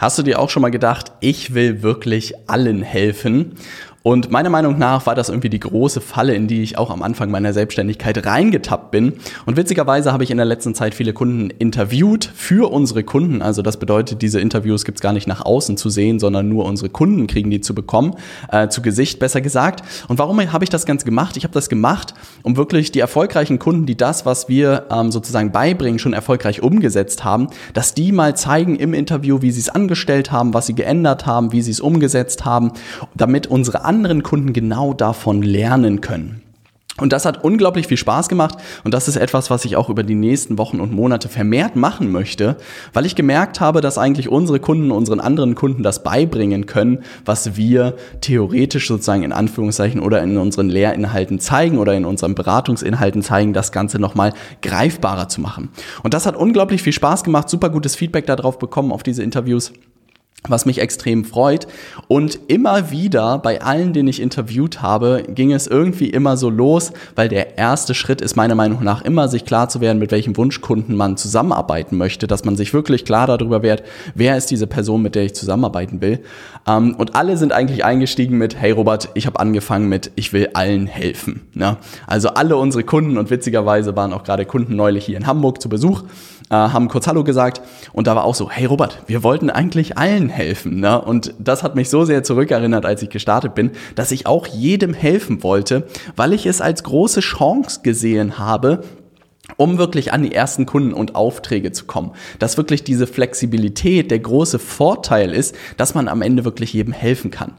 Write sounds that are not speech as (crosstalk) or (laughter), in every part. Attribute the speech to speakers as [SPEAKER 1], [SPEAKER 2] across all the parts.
[SPEAKER 1] Hast du dir auch schon mal gedacht, ich will wirklich allen helfen? Und meiner Meinung nach war das irgendwie die große Falle, in die ich auch am Anfang meiner Selbstständigkeit reingetappt bin. Und witzigerweise habe ich in der letzten Zeit viele Kunden interviewt für unsere Kunden. Also das bedeutet, diese Interviews gibt's gar nicht nach außen zu sehen, sondern nur unsere Kunden kriegen die zu bekommen, äh, zu Gesicht besser gesagt. Und warum habe ich das Ganze gemacht? Ich habe das gemacht, um wirklich die erfolgreichen Kunden, die das, was wir ähm, sozusagen beibringen, schon erfolgreich umgesetzt haben, dass die mal zeigen im Interview, wie sie es angestellt haben, was sie geändert haben, wie sie es umgesetzt haben, damit unsere anderen Kunden genau davon lernen können. Und das hat unglaublich viel Spaß gemacht und das ist etwas, was ich auch über die nächsten Wochen und Monate vermehrt machen möchte, weil ich gemerkt habe, dass eigentlich unsere Kunden unseren anderen Kunden das beibringen können, was wir theoretisch sozusagen in Anführungszeichen oder in unseren Lehrinhalten zeigen oder in unseren Beratungsinhalten zeigen, das Ganze nochmal greifbarer zu machen. Und das hat unglaublich viel Spaß gemacht, super gutes Feedback darauf bekommen auf diese Interviews was mich extrem freut. Und immer wieder bei allen, den ich interviewt habe, ging es irgendwie immer so los, weil der erste Schritt ist meiner Meinung nach immer, sich klar zu werden, mit welchem Wunschkunden man zusammenarbeiten möchte, dass man sich wirklich klar darüber wird, wer ist diese Person, mit der ich zusammenarbeiten will. Ähm, und alle sind eigentlich eingestiegen mit, hey Robert, ich habe angefangen mit, ich will allen helfen. Also alle unsere Kunden und witzigerweise waren auch gerade Kunden neulich hier in Hamburg zu Besuch äh, haben kurz Hallo gesagt und da war auch so, hey Robert, wir wollten eigentlich allen helfen. Ne? Und das hat mich so sehr zurückerinnert, als ich gestartet bin, dass ich auch jedem helfen wollte, weil ich es als große Chance gesehen habe, um wirklich an die ersten Kunden und Aufträge zu kommen. Dass wirklich diese Flexibilität der große Vorteil ist, dass man am Ende wirklich jedem helfen kann.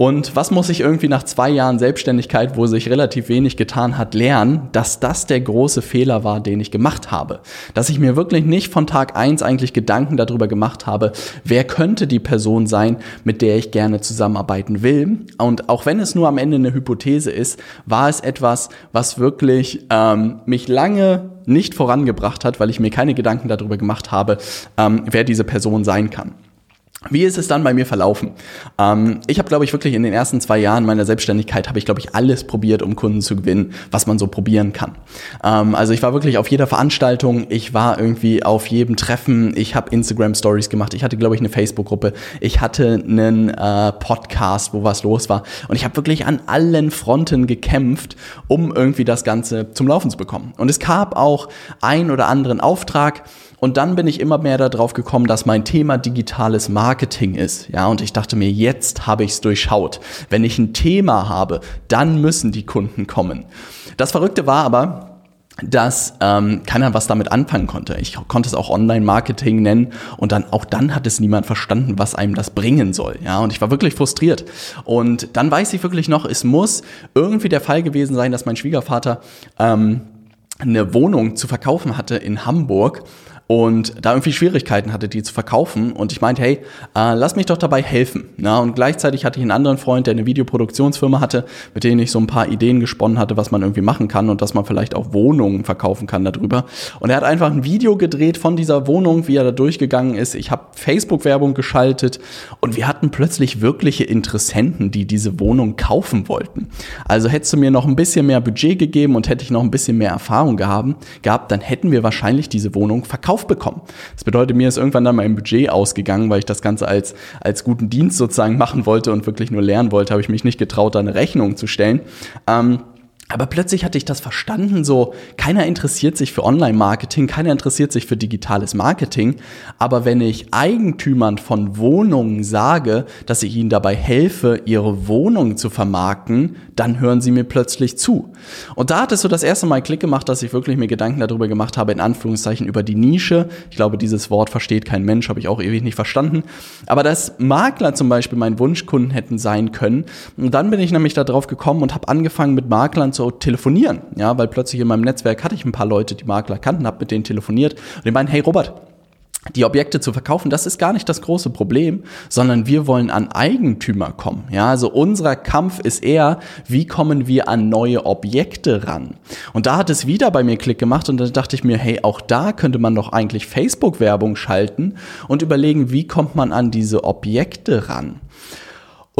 [SPEAKER 1] Und was muss ich irgendwie nach zwei Jahren Selbstständigkeit, wo sich relativ wenig getan hat, lernen, dass das der große Fehler war, den ich gemacht habe. Dass ich mir wirklich nicht von Tag eins eigentlich Gedanken darüber gemacht habe, wer könnte die Person sein, mit der ich gerne zusammenarbeiten will. Und auch wenn es nur am Ende eine Hypothese ist, war es etwas, was wirklich ähm, mich lange nicht vorangebracht hat, weil ich mir keine Gedanken darüber gemacht habe, ähm, wer diese Person sein kann. Wie ist es dann bei mir verlaufen? Ähm, ich habe, glaube ich, wirklich in den ersten zwei Jahren meiner Selbstständigkeit habe ich, glaube ich, alles probiert, um Kunden zu gewinnen, was man so probieren kann. Ähm, also ich war wirklich auf jeder Veranstaltung, ich war irgendwie auf jedem Treffen, ich habe Instagram Stories gemacht, ich hatte, glaube ich, eine Facebook-Gruppe, ich hatte einen äh, Podcast, wo was los war und ich habe wirklich an allen Fronten gekämpft, um irgendwie das Ganze zum Laufen zu bekommen. Und es gab auch ein oder anderen Auftrag, und dann bin ich immer mehr darauf gekommen, dass mein Thema digitales Marketing ist. Ja, und ich dachte mir, jetzt habe ich es durchschaut. Wenn ich ein Thema habe, dann müssen die Kunden kommen. Das Verrückte war aber, dass ähm, keiner was damit anfangen konnte. Ich konnte es auch Online-Marketing nennen und dann auch dann hat es niemand verstanden, was einem das bringen soll. Ja, und ich war wirklich frustriert. Und dann weiß ich wirklich noch, es muss irgendwie der Fall gewesen sein, dass mein Schwiegervater ähm, eine Wohnung zu verkaufen hatte in Hamburg und da irgendwie Schwierigkeiten hatte, die zu verkaufen. Und ich meinte, hey, äh, lass mich doch dabei helfen. Ja, und gleichzeitig hatte ich einen anderen Freund, der eine Videoproduktionsfirma hatte, mit dem ich so ein paar Ideen gesponnen hatte, was man irgendwie machen kann und dass man vielleicht auch Wohnungen verkaufen kann darüber. Und er hat einfach ein Video gedreht von dieser Wohnung, wie er da durchgegangen ist. Ich habe Facebook-Werbung geschaltet und wir hatten plötzlich wirkliche Interessenten, die diese Wohnung kaufen wollten. Also hättest du mir noch ein bisschen mehr Budget gegeben und hätte ich noch ein bisschen mehr Erfahrung gehabt, gehabt dann hätten wir wahrscheinlich diese Wohnung verkauft bekommen. Das bedeutet, mir ist irgendwann dann mein Budget ausgegangen, weil ich das Ganze als, als guten Dienst sozusagen machen wollte und wirklich nur lernen wollte, habe ich mich nicht getraut, da eine Rechnung zu stellen. Ähm, aber plötzlich hatte ich das verstanden, so keiner interessiert sich für Online-Marketing, keiner interessiert sich für digitales Marketing. Aber wenn ich Eigentümern von Wohnungen sage, dass ich ihnen dabei helfe, ihre Wohnung zu vermarkten, dann hören sie mir plötzlich zu. Und da hat es so das erste Mal Klick gemacht, dass ich wirklich mir Gedanken darüber gemacht habe, in Anführungszeichen über die Nische. Ich glaube, dieses Wort versteht kein Mensch, habe ich auch ewig nicht verstanden. Aber dass Makler zum Beispiel mein Wunschkunden hätten sein können. Und dann bin ich nämlich darauf gekommen und habe angefangen mit Maklern zu zu telefonieren, ja, weil plötzlich in meinem Netzwerk hatte ich ein paar Leute, die Makler kannten, habe mit denen telefoniert und die meinen, hey Robert, die Objekte zu verkaufen, das ist gar nicht das große Problem, sondern wir wollen an Eigentümer kommen. Ja, also unser Kampf ist eher, wie kommen wir an neue Objekte ran? Und da hat es wieder bei mir Klick gemacht und dann dachte ich mir, hey, auch da könnte man doch eigentlich Facebook-Werbung schalten und überlegen, wie kommt man an diese Objekte ran?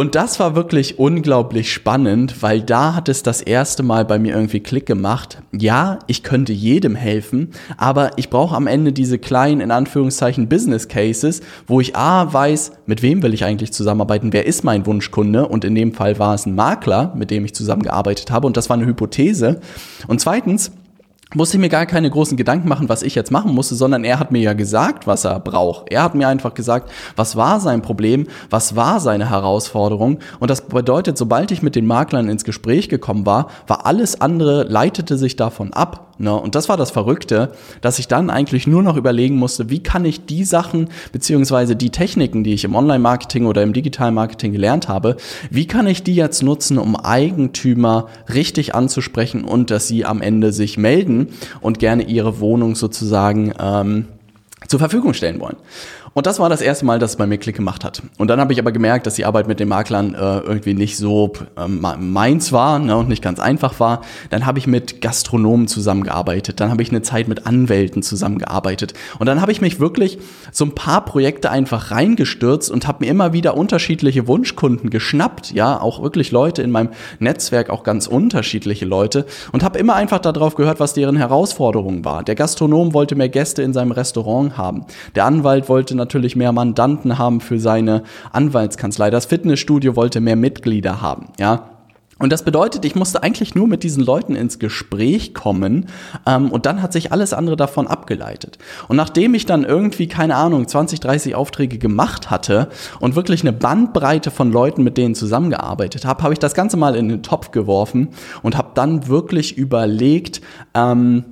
[SPEAKER 1] Und das war wirklich unglaublich spannend, weil da hat es das erste Mal bei mir irgendwie Klick gemacht. Ja, ich könnte jedem helfen, aber ich brauche am Ende diese kleinen, in Anführungszeichen, Business Cases, wo ich A weiß, mit wem will ich eigentlich zusammenarbeiten, wer ist mein Wunschkunde und in dem Fall war es ein Makler, mit dem ich zusammengearbeitet habe und das war eine Hypothese. Und zweitens, musste ich mir gar keine großen Gedanken machen, was ich jetzt machen musste, sondern er hat mir ja gesagt, was er braucht. Er hat mir einfach gesagt, was war sein Problem, was war seine Herausforderung. Und das bedeutet, sobald ich mit den Maklern ins Gespräch gekommen war, war alles andere, leitete sich davon ab. Ne? Und das war das Verrückte, dass ich dann eigentlich nur noch überlegen musste, wie kann ich die Sachen beziehungsweise die Techniken, die ich im Online-Marketing oder im Digital-Marketing gelernt habe, wie kann ich die jetzt nutzen, um Eigentümer richtig anzusprechen und dass sie am Ende sich melden und gerne ihre Wohnung sozusagen ähm, zur Verfügung stellen wollen. Und das war das erste Mal, dass es bei mir Klick gemacht hat. Und dann habe ich aber gemerkt, dass die Arbeit mit den Maklern äh, irgendwie nicht so ähm, meins war ne, und nicht ganz einfach war. Dann habe ich mit Gastronomen zusammengearbeitet. Dann habe ich eine Zeit mit Anwälten zusammengearbeitet. Und dann habe ich mich wirklich so ein paar Projekte einfach reingestürzt und habe mir immer wieder unterschiedliche Wunschkunden geschnappt. Ja, auch wirklich Leute in meinem Netzwerk, auch ganz unterschiedliche Leute. Und habe immer einfach darauf gehört, was deren Herausforderung war. Der Gastronom wollte mehr Gäste in seinem Restaurant haben. Der Anwalt wollte natürlich mehr Mandanten haben für seine Anwaltskanzlei. Das Fitnessstudio wollte mehr Mitglieder haben, ja. Und das bedeutet, ich musste eigentlich nur mit diesen Leuten ins Gespräch kommen ähm, und dann hat sich alles andere davon abgeleitet. Und nachdem ich dann irgendwie, keine Ahnung, 20, 30 Aufträge gemacht hatte und wirklich eine Bandbreite von Leuten, mit denen zusammengearbeitet habe, habe ich das Ganze mal in den Topf geworfen und habe dann wirklich überlegt, ähm,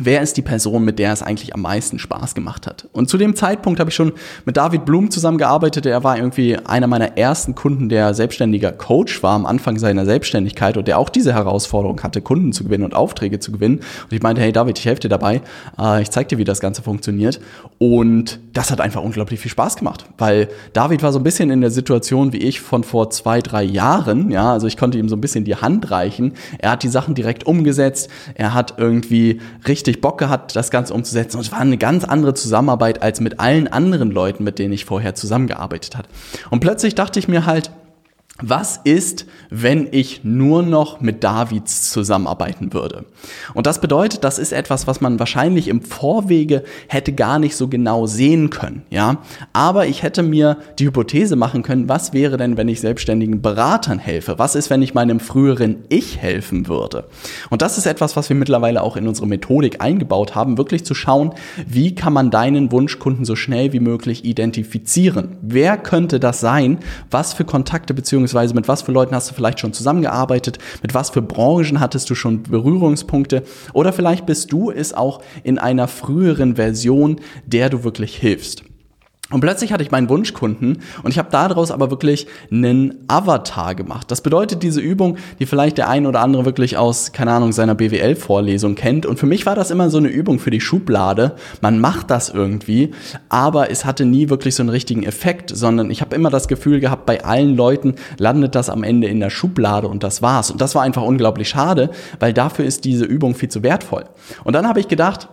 [SPEAKER 1] wer ist die Person, mit der es eigentlich am meisten Spaß gemacht hat. Und zu dem Zeitpunkt habe ich schon mit David Blum zusammengearbeitet. Er war irgendwie einer meiner ersten Kunden, der selbstständiger Coach war am Anfang seiner Selbstständigkeit und der auch diese Herausforderung hatte, Kunden zu gewinnen und Aufträge zu gewinnen. Und ich meinte, hey David, ich helfe dir dabei. Äh, ich zeige dir, wie das Ganze funktioniert. Und das hat einfach unglaublich viel Spaß gemacht, weil David war so ein bisschen in der Situation wie ich von vor zwei, drei Jahren. Ja, also ich konnte ihm so ein bisschen die Hand reichen. Er hat die Sachen direkt umgesetzt. Er hat irgendwie richtig richtig Bock gehabt, das Ganze umzusetzen. Und es war eine ganz andere Zusammenarbeit als mit allen anderen Leuten, mit denen ich vorher zusammengearbeitet hat. Und plötzlich dachte ich mir halt, was ist, wenn ich nur noch mit Davids zusammenarbeiten würde? Und das bedeutet, das ist etwas, was man wahrscheinlich im Vorwege hätte gar nicht so genau sehen können, ja. Aber ich hätte mir die Hypothese machen können, was wäre denn, wenn ich selbstständigen Beratern helfe? Was ist, wenn ich meinem früheren Ich helfen würde? Und das ist etwas, was wir mittlerweile auch in unsere Methodik eingebaut haben, wirklich zu schauen, wie kann man deinen Wunschkunden so schnell wie möglich identifizieren? Wer könnte das sein? Was für Kontakte bzw beziehungsweise mit was für Leuten hast du vielleicht schon zusammengearbeitet, mit was für Branchen hattest du schon Berührungspunkte oder vielleicht bist du es auch in einer früheren Version, der du wirklich hilfst. Und plötzlich hatte ich meinen Wunschkunden und ich habe daraus aber wirklich einen Avatar gemacht. Das bedeutet diese Übung, die vielleicht der ein oder andere wirklich aus, keine Ahnung, seiner BWL-Vorlesung kennt. Und für mich war das immer so eine Übung für die Schublade. Man macht das irgendwie, aber es hatte nie wirklich so einen richtigen Effekt, sondern ich habe immer das Gefühl gehabt, bei allen Leuten landet das am Ende in der Schublade und das war's. Und das war einfach unglaublich schade, weil dafür ist diese Übung viel zu wertvoll. Und dann habe ich gedacht,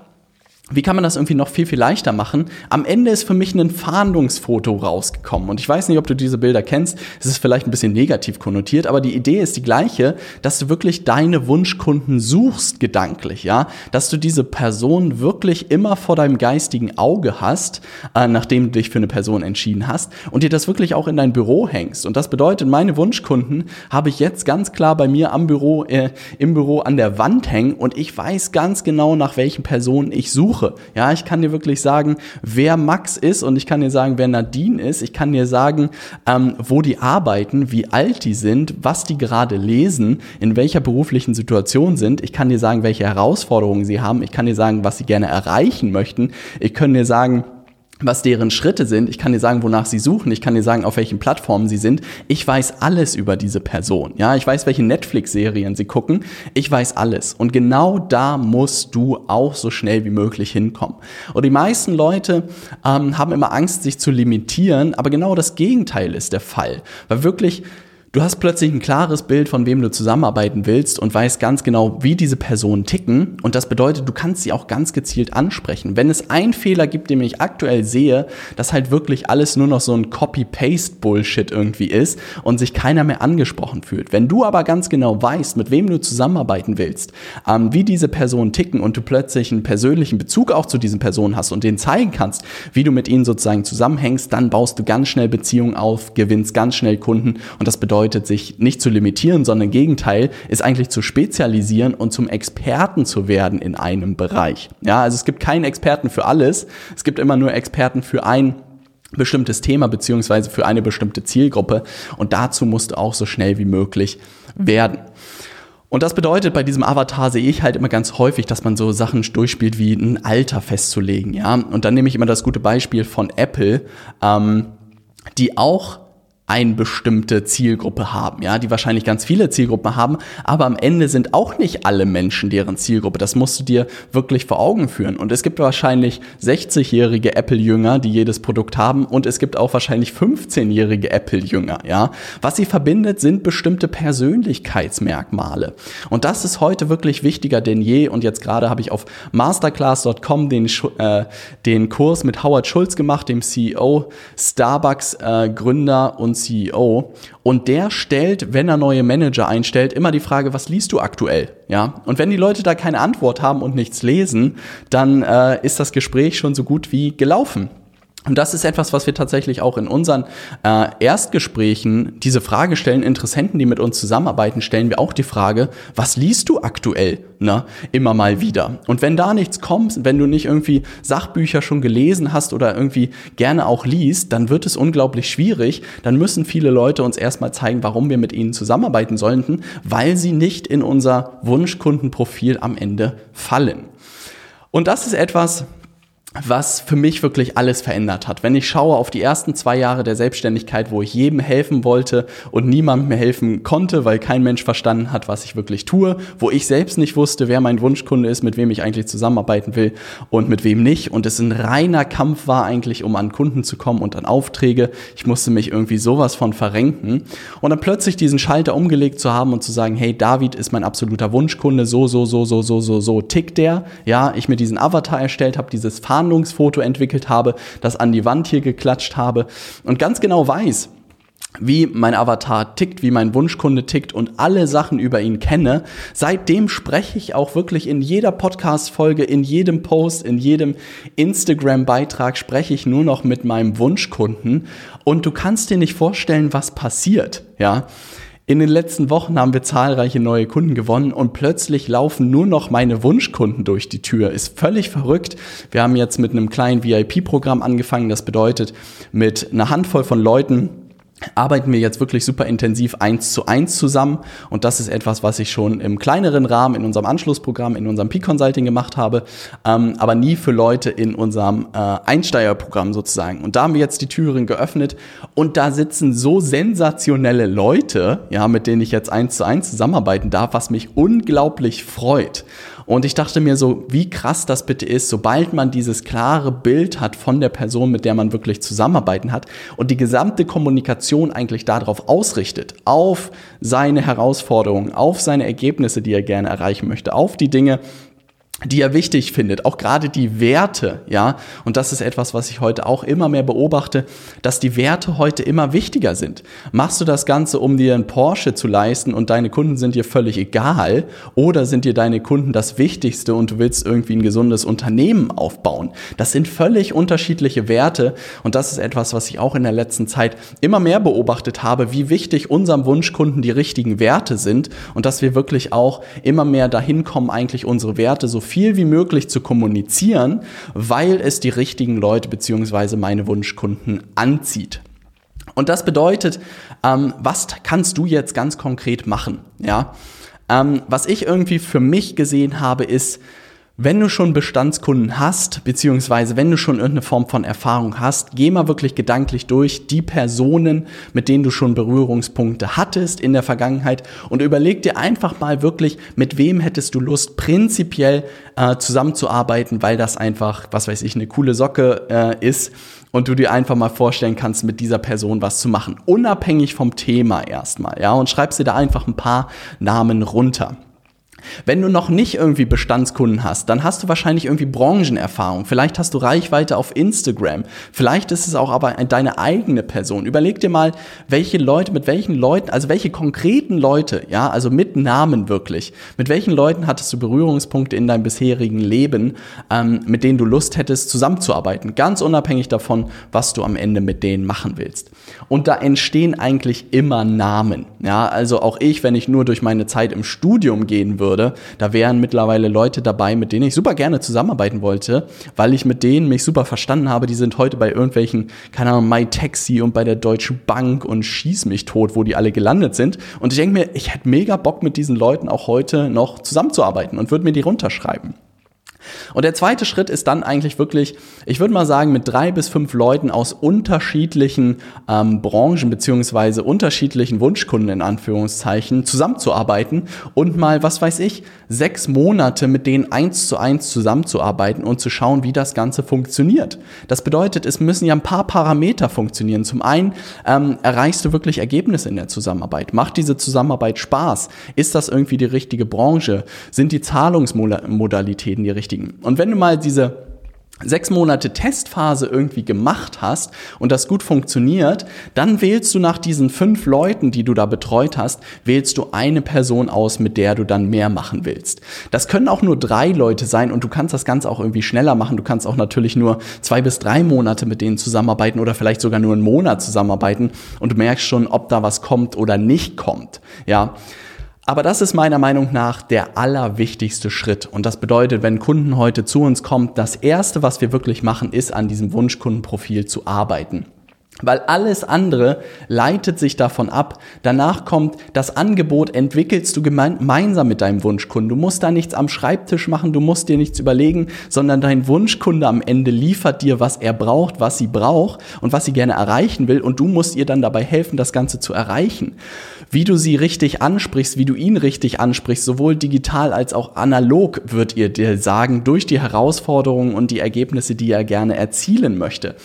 [SPEAKER 1] wie kann man das irgendwie noch viel, viel leichter machen? Am Ende ist für mich ein Fahndungsfoto rausgekommen. Und ich weiß nicht, ob du diese Bilder kennst. Es ist vielleicht ein bisschen negativ konnotiert, aber die Idee ist die gleiche, dass du wirklich deine Wunschkunden suchst, gedanklich, ja? Dass du diese Person wirklich immer vor deinem geistigen Auge hast, äh, nachdem du dich für eine Person entschieden hast und dir das wirklich auch in dein Büro hängst. Und das bedeutet, meine Wunschkunden habe ich jetzt ganz klar bei mir am Büro, äh, im Büro an der Wand hängen und ich weiß ganz genau, nach welchen Personen ich suche suche. Ja, ich kann dir wirklich sagen, wer Max ist und ich kann dir sagen, wer Nadine ist. Ich kann dir sagen, ähm, wo die arbeiten, wie alt die sind, was die gerade lesen, in welcher beruflichen Situation sind. Ich kann dir sagen, welche Herausforderungen sie haben. Ich kann dir sagen, was sie gerne erreichen möchten. Ich kann dir sagen, was deren Schritte sind. Ich kann dir sagen, wonach sie suchen. Ich kann dir sagen, auf welchen Plattformen sie sind. Ich weiß alles über diese Person. Ja, ich weiß, welche Netflix-Serien sie gucken. Ich weiß alles. Und genau da musst du auch so schnell wie möglich hinkommen. Und die meisten Leute ähm, haben immer Angst, sich zu limitieren. Aber genau das Gegenteil ist der Fall. Weil wirklich Du hast plötzlich ein klares Bild, von wem du zusammenarbeiten willst und weißt ganz genau, wie diese Personen ticken. Und das bedeutet, du kannst sie auch ganz gezielt ansprechen. Wenn es einen Fehler gibt, den ich aktuell sehe, dass halt wirklich alles nur noch so ein Copy-Paste-Bullshit irgendwie ist und sich keiner mehr angesprochen fühlt. Wenn du aber ganz genau weißt, mit wem du zusammenarbeiten willst, ähm, wie diese Personen ticken und du plötzlich einen persönlichen Bezug auch zu diesen Personen hast und denen zeigen kannst, wie du mit ihnen sozusagen zusammenhängst, dann baust du ganz schnell Beziehungen auf, gewinnst ganz schnell Kunden und das bedeutet, bedeutet, sich nicht zu limitieren, sondern im Gegenteil, ist eigentlich zu spezialisieren und zum Experten zu werden in einem Bereich. Ja, also es gibt keinen Experten für alles. Es gibt immer nur Experten für ein bestimmtes Thema beziehungsweise für eine bestimmte Zielgruppe und dazu musst du auch so schnell wie möglich werden. Und das bedeutet, bei diesem Avatar sehe ich halt immer ganz häufig, dass man so Sachen durchspielt wie ein Alter festzulegen, ja. Und dann nehme ich immer das gute Beispiel von Apple, ähm, die auch eine bestimmte Zielgruppe haben, ja, die wahrscheinlich ganz viele Zielgruppen haben, aber am Ende sind auch nicht alle Menschen deren Zielgruppe. Das musst du dir wirklich vor Augen führen. Und es gibt wahrscheinlich 60-jährige Apple-Jünger, die jedes Produkt haben, und es gibt auch wahrscheinlich 15-jährige Apple-Jünger, ja. Was sie verbindet, sind bestimmte Persönlichkeitsmerkmale. Und das ist heute wirklich wichtiger denn je. Und jetzt gerade habe ich auf masterclass.com den, äh, den Kurs mit Howard Schulz gemacht, dem CEO, Starbucks-Gründer äh, und CEO und der stellt, wenn er neue Manager einstellt, immer die Frage, was liest du aktuell? Ja, und wenn die Leute da keine Antwort haben und nichts lesen, dann äh, ist das Gespräch schon so gut wie gelaufen. Und das ist etwas, was wir tatsächlich auch in unseren äh, Erstgesprächen diese Frage stellen. Interessenten, die mit uns zusammenarbeiten, stellen wir auch die Frage, was liest du aktuell? Ne? Immer mal wieder. Und wenn da nichts kommt, wenn du nicht irgendwie Sachbücher schon gelesen hast oder irgendwie gerne auch liest, dann wird es unglaublich schwierig. Dann müssen viele Leute uns erstmal zeigen, warum wir mit ihnen zusammenarbeiten sollten, weil sie nicht in unser Wunschkundenprofil am Ende fallen. Und das ist etwas, was für mich wirklich alles verändert hat. Wenn ich schaue auf die ersten zwei Jahre der Selbstständigkeit, wo ich jedem helfen wollte und niemandem helfen konnte, weil kein Mensch verstanden hat, was ich wirklich tue, wo ich selbst nicht wusste, wer mein Wunschkunde ist, mit wem ich eigentlich zusammenarbeiten will und mit wem nicht. Und es ein reiner Kampf war eigentlich, um an Kunden zu kommen und an Aufträge. Ich musste mich irgendwie sowas von verrenken. Und dann plötzlich diesen Schalter umgelegt zu haben und zu sagen, hey, David ist mein absoluter Wunschkunde, so, so, so, so, so, so, so tickt der. Ja, ich mir diesen Avatar erstellt habe, dieses Fahren Fahndungsfoto entwickelt habe, das an die Wand hier geklatscht habe und ganz genau weiß, wie mein Avatar tickt, wie mein Wunschkunde tickt und alle Sachen über ihn kenne. Seitdem spreche ich auch wirklich in jeder Podcast-Folge, in jedem Post, in jedem Instagram-Beitrag spreche ich nur noch mit meinem Wunschkunden und du kannst dir nicht vorstellen, was passiert, ja. In den letzten Wochen haben wir zahlreiche neue Kunden gewonnen und plötzlich laufen nur noch meine Wunschkunden durch die Tür. Ist völlig verrückt. Wir haben jetzt mit einem kleinen VIP-Programm angefangen. Das bedeutet, mit einer Handvoll von Leuten arbeiten wir jetzt wirklich super intensiv eins zu eins zusammen und das ist etwas, was ich schon im kleineren Rahmen in unserem Anschlussprogramm, in unserem Peak-Consulting gemacht habe, ähm, aber nie für Leute in unserem äh, Einsteigerprogramm sozusagen. Und da haben wir jetzt die Türen geöffnet und da sitzen so sensationelle Leute, ja, mit denen ich jetzt eins zu eins zusammenarbeiten darf, was mich unglaublich freut. Und ich dachte mir so, wie krass das bitte ist, sobald man dieses klare Bild hat von der Person, mit der man wirklich zusammenarbeiten hat und die gesamte Kommunikation eigentlich darauf ausrichtet, auf seine Herausforderungen, auf seine Ergebnisse, die er gerne erreichen möchte, auf die Dinge, die er wichtig findet, auch gerade die Werte, ja. Und das ist etwas, was ich heute auch immer mehr beobachte, dass die Werte heute immer wichtiger sind. Machst du das Ganze, um dir einen Porsche zu leisten und deine Kunden sind dir völlig egal? Oder sind dir deine Kunden das Wichtigste und du willst irgendwie ein gesundes Unternehmen aufbauen? Das sind völlig unterschiedliche Werte und das ist etwas, was ich auch in der letzten Zeit immer mehr beobachtet habe, wie wichtig unserem Wunschkunden die richtigen Werte sind und dass wir wirklich auch immer mehr dahin kommen, eigentlich unsere Werte so viel wie möglich zu kommunizieren, weil es die richtigen Leute beziehungsweise meine Wunschkunden anzieht. Und das bedeutet, ähm, was kannst du jetzt ganz konkret machen? Ja, ähm, was ich irgendwie für mich gesehen habe, ist, Wenn du schon Bestandskunden hast, beziehungsweise wenn du schon irgendeine Form von Erfahrung hast, geh mal wirklich gedanklich durch die Personen, mit denen du schon Berührungspunkte hattest in der Vergangenheit und überleg dir einfach mal wirklich, mit wem hättest du Lust, prinzipiell äh, zusammenzuarbeiten, weil das einfach, was weiß ich, eine coole Socke äh, ist und du dir einfach mal vorstellen kannst, mit dieser Person was zu machen, unabhängig vom Thema erstmal, ja, und schreibst dir da einfach ein paar Namen runter. Wenn du noch nicht irgendwie Bestandskunden hast, dann hast du wahrscheinlich irgendwie Branchenerfahrung. Vielleicht hast du Reichweite auf Instagram. Vielleicht ist es auch aber deine eigene Person. Überleg dir mal, welche Leute, mit welchen Leuten, also welche konkreten Leute, ja, also mit Namen wirklich, mit welchen Leuten hattest du Berührungspunkte in deinem bisherigen Leben, ähm, mit denen du Lust hättest, zusammenzuarbeiten. Ganz unabhängig davon, was du am Ende mit denen machen willst. Und da entstehen eigentlich immer Namen. Ja, also auch ich, wenn ich nur durch meine Zeit im Studium gehen würde, da wären mittlerweile Leute dabei, mit denen ich super gerne zusammenarbeiten wollte, weil ich mit denen mich super verstanden habe. Die sind heute bei irgendwelchen, keine Ahnung, MyTaxi und bei der Deutschen Bank und schieß mich tot, wo die alle gelandet sind. Und ich denke mir, ich hätte mega Bock mit diesen Leuten auch heute noch zusammenzuarbeiten und würde mir die runterschreiben. Und der zweite Schritt ist dann eigentlich wirklich, ich würde mal sagen, mit drei bis fünf Leuten aus unterschiedlichen ähm, Branchen beziehungsweise unterschiedlichen Wunschkunden in Anführungszeichen zusammenzuarbeiten und mal, was weiß ich, sechs Monate mit denen eins zu eins zusammenzuarbeiten und zu schauen, wie das Ganze funktioniert. Das bedeutet, es müssen ja ein paar Parameter funktionieren. Zum einen ähm, erreichst du wirklich Ergebnisse in der Zusammenarbeit. Macht diese Zusammenarbeit Spaß? Ist das irgendwie die richtige Branche? Sind die Zahlungsmodalitäten die richtigen? Beschäftigen. Und wenn du mal diese sechs Monate Testphase irgendwie gemacht hast und das gut funktioniert, dann wählst du nach diesen fünf Leuten, die du da betreut hast, wählst du eine Person aus, mit der du dann mehr machen willst. Das können auch nur drei Leute sein und du kannst das Ganze auch irgendwie schneller machen. Du kannst auch natürlich nur zwei bis drei Monate mit denen zusammenarbeiten oder vielleicht sogar nur einen Monat zusammenarbeiten und du merkst schon, ob da was kommt oder nicht kommt. Ja. Aber das ist meiner Meinung nach der allerwichtigste Schritt. Und das bedeutet, wenn Kunden heute zu uns kommen, das erste, was wir wirklich machen, ist an diesem Wunschkundenprofil zu arbeiten. Weil alles andere leitet sich davon ab. Danach kommt das Angebot, entwickelst du gemeinsam mit deinem Wunschkunden. Du musst da nichts am Schreibtisch machen, du musst dir nichts überlegen, sondern dein Wunschkunde am Ende liefert dir, was er braucht, was sie braucht und was sie gerne erreichen will. Und du musst ihr dann dabei helfen, das Ganze zu erreichen. Wie du sie richtig ansprichst, wie du ihn richtig ansprichst, sowohl digital als auch analog, wird ihr dir sagen, durch die Herausforderungen und die Ergebnisse, die er gerne erzielen möchte.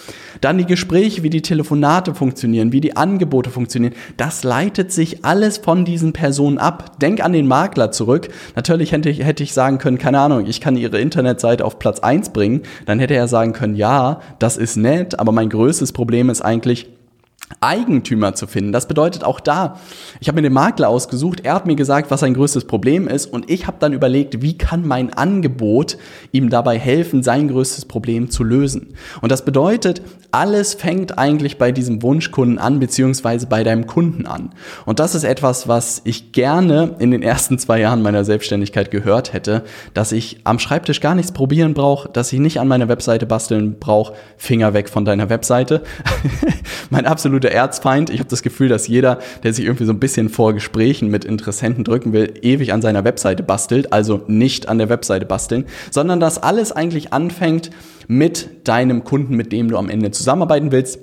[SPEAKER 1] Dann die Gespräche, wie die Telefonate funktionieren, wie die Angebote funktionieren. Das leitet sich alles von diesen Personen ab. Denk an den Makler zurück. Natürlich hätte ich, hätte ich sagen können, keine Ahnung, ich kann ihre Internetseite auf Platz eins bringen. Dann hätte er sagen können, ja, das ist nett, aber mein größtes Problem ist eigentlich, Eigentümer zu finden. Das bedeutet auch da, ich habe mir den Makler ausgesucht, er hat mir gesagt, was sein größtes Problem ist und ich habe dann überlegt, wie kann mein Angebot ihm dabei helfen, sein größtes Problem zu lösen. Und das bedeutet, alles fängt eigentlich bei diesem Wunschkunden an, beziehungsweise bei deinem Kunden an. Und das ist etwas, was ich gerne in den ersten zwei Jahren meiner Selbstständigkeit gehört hätte, dass ich am Schreibtisch gar nichts probieren brauche, dass ich nicht an meiner Webseite basteln brauche, Finger weg von deiner Webseite. (laughs) mein absoluter Erzfeind. Ich habe das Gefühl, dass jeder, der sich irgendwie so ein bisschen vor Gesprächen mit Interessenten drücken will, ewig an seiner Webseite bastelt. Also nicht an der Webseite basteln, sondern dass alles eigentlich anfängt mit deinem Kunden, mit dem du am Ende zusammenarbeiten willst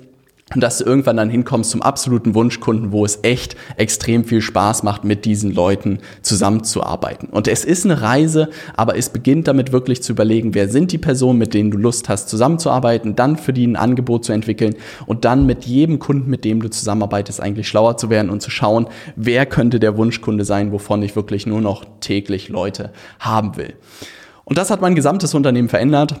[SPEAKER 1] und dass du irgendwann dann hinkommst zum absoluten Wunschkunden, wo es echt extrem viel Spaß macht, mit diesen Leuten zusammenzuarbeiten. Und es ist eine Reise, aber es beginnt damit wirklich zu überlegen, wer sind die Personen, mit denen du Lust hast, zusammenzuarbeiten, dann für die ein Angebot zu entwickeln und dann mit jedem Kunden, mit dem du zusammenarbeitest, eigentlich schlauer zu werden und zu schauen, wer könnte der Wunschkunde sein, wovon ich wirklich nur noch täglich Leute haben will. Und das hat mein gesamtes Unternehmen verändert.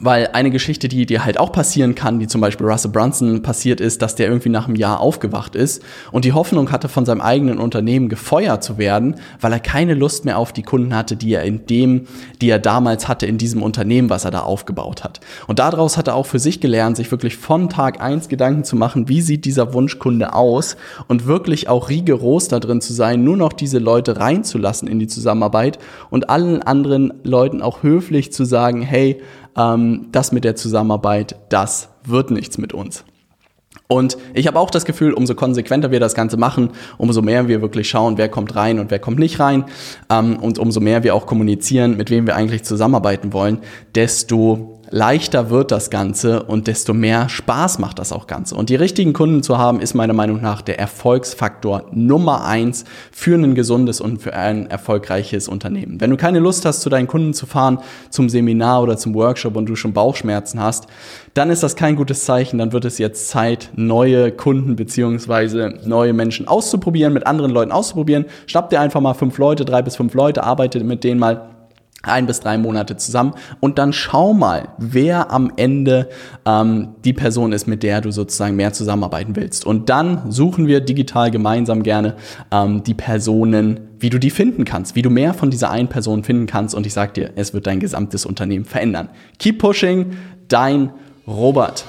[SPEAKER 1] Weil eine Geschichte, die dir halt auch passieren kann, die zum Beispiel Russell Brunson passiert ist, dass der irgendwie nach einem Jahr aufgewacht ist und die Hoffnung hatte, von seinem eigenen Unternehmen gefeuert zu werden, weil er keine Lust mehr auf die Kunden hatte, die er in dem, die er damals hatte in diesem Unternehmen, was er da aufgebaut hat. Und daraus hat er auch für sich gelernt, sich wirklich von Tag eins Gedanken zu machen, wie sieht dieser Wunschkunde aus und wirklich auch rigoros da drin zu sein, nur noch diese Leute reinzulassen in die Zusammenarbeit und allen anderen Leuten auch höflich zu sagen, hey, ähm, das mit der Zusammenarbeit, das wird nichts mit uns. Und ich habe auch das Gefühl, umso konsequenter wir das Ganze machen, umso mehr wir wirklich schauen, wer kommt rein und wer kommt nicht rein ähm, und umso mehr wir auch kommunizieren, mit wem wir eigentlich zusammenarbeiten wollen, desto leichter wird das Ganze und desto mehr Spaß macht das auch Ganze. Und die richtigen Kunden zu haben, ist meiner Meinung nach der Erfolgsfaktor Nummer eins für ein gesundes und für ein erfolgreiches Unternehmen. Wenn du keine Lust hast, zu deinen Kunden zu fahren, zum Seminar oder zum Workshop und du schon Bauchschmerzen hast, dann ist das kein gutes Zeichen. Dann wird es jetzt Zeit, neue Kunden beziehungsweise neue Menschen auszuprobieren, mit anderen Leuten auszuprobieren. Schnapp dir einfach mal fünf Leute, drei bis fünf Leute, arbeite mit denen mal ein bis drei Monate zusammen und dann schau mal, wer am Ende ähm, die Person ist, mit der du sozusagen mehr zusammenarbeiten willst. Und dann suchen wir digital gemeinsam gerne ähm, die Personen, wie du die finden kannst, wie du mehr von dieser einen Person finden kannst. Und ich sag dir, es wird dein gesamtes Unternehmen verändern. Keep pushing, dein Robert.